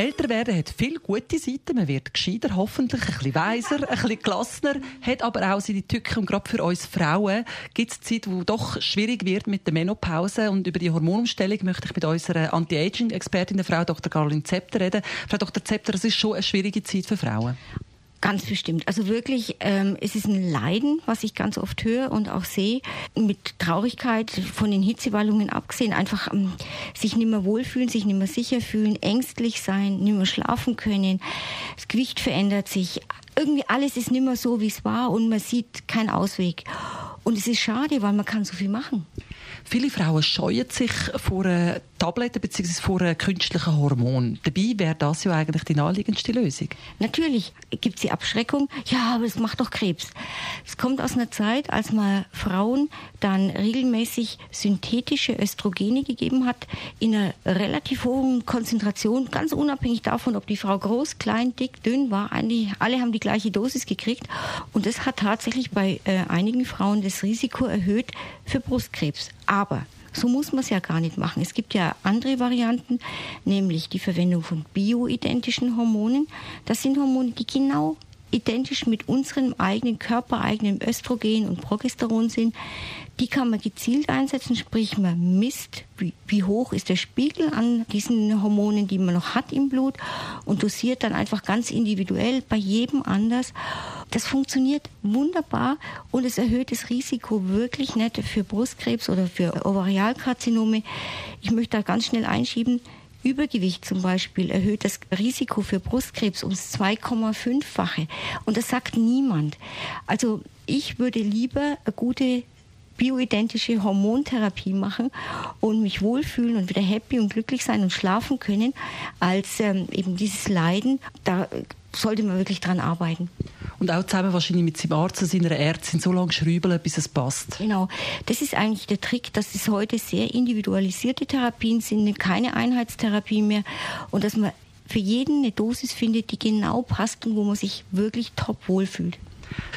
Älter werden hat viele gute Seiten. Man wird gescheiter, hoffentlich, ein bisschen weiser, ein bisschen gelassener, hat aber auch seine Tücken. Und gerade für uns Frauen gibt es Zeit, wo doch schwierig wird mit der Menopause. Und über die Hormonumstellung möchte ich mit unserer Anti-Aging-Expertin, Frau Dr. Caroline Zepter, reden. Frau Dr. Zepter, das ist schon eine schwierige Zeit für Frauen. Ganz bestimmt. Also wirklich, ähm, es ist ein Leiden, was ich ganz oft höre und auch sehe, mit Traurigkeit von den Hitzewallungen abgesehen, einfach ähm, sich nicht mehr wohlfühlen, sich nicht mehr sicher fühlen, ängstlich sein, nicht mehr schlafen können, das Gewicht verändert sich, irgendwie alles ist nicht mehr so, wie es war und man sieht keinen Ausweg. Und es ist schade, weil man kann so viel machen. Viele Frauen scheuen sich vor Tabletten bzw. vor künstlichen Hormonen. Dabei wäre das ja eigentlich die naheliegendste Lösung. Natürlich gibt es die Abschreckung, ja, aber es macht doch Krebs. Es kommt aus einer Zeit, als man Frauen dann regelmäßig synthetische Östrogene gegeben hat, in einer relativ hohen Konzentration, ganz unabhängig davon, ob die Frau groß, klein, dick, dünn war. Eigentlich alle haben die gleiche Dosis gekriegt. Und das hat tatsächlich bei äh, einigen Frauen das Risiko erhöht für Brustkrebs. Aber so muss man es ja gar nicht machen. Es gibt ja andere Varianten, nämlich die Verwendung von bioidentischen Hormonen. Das sind Hormone, die genau identisch mit unserem eigenen körpereigenen Östrogen und Progesteron sind. Die kann man gezielt einsetzen, sprich man misst, wie, wie, hoch ist der Spiegel an diesen Hormonen, die man noch hat im Blut und dosiert dann einfach ganz individuell bei jedem anders. Das funktioniert wunderbar und es erhöht das Risiko wirklich nicht für Brustkrebs oder für Ovarialkarzinome. Ich möchte da ganz schnell einschieben, Übergewicht zum Beispiel erhöht das Risiko für Brustkrebs ums 2,5-fache. Und das sagt niemand. Also ich würde lieber eine gute bioidentische Hormontherapie machen und mich wohlfühlen und wieder happy und glücklich sein und schlafen können, als ähm, eben dieses Leiden. Da sollte man wirklich dran arbeiten. Und auch zusammen wahrscheinlich mit seinem Arzt und seiner Ärztin so lange schrübeln, bis es passt. Genau. Das ist eigentlich der Trick, dass es heute sehr individualisierte Therapien sind, keine Einheitstherapie mehr und dass man für jeden eine Dosis findet, die genau passt und wo man sich wirklich top wohlfühlt.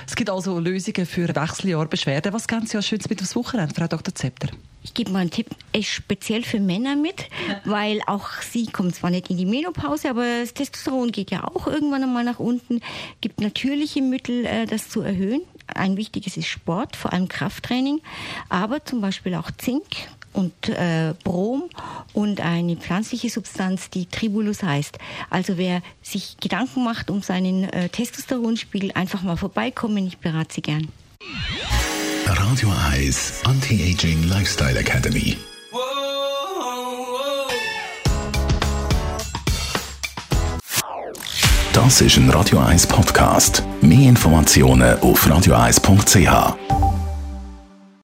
Es gibt also Lösungen für Wechseljahrbeschwerden. Was kennen Sie als Schönes mit aufs Wochenende, Frau Dr. Zepter? Ich gebe mal einen Tipp, ist speziell für Männer mit, weil auch sie kommen zwar nicht in die Menopause, aber das Testosteron geht ja auch irgendwann einmal nach unten. Gibt natürliche Mittel, äh, das zu erhöhen. Ein wichtiges ist Sport, vor allem Krafttraining, aber zum Beispiel auch Zink und äh, Brom und eine pflanzliche Substanz, die Tribulus heißt. Also wer sich Gedanken macht um seinen äh, Testosteronspiegel, einfach mal vorbeikommen. Ich berate Sie gern. Radio Eyes Anti-Aging Lifestyle Academy. Das ist ein Radio 1 Podcast. Mehr Informationen auf radio1.ch.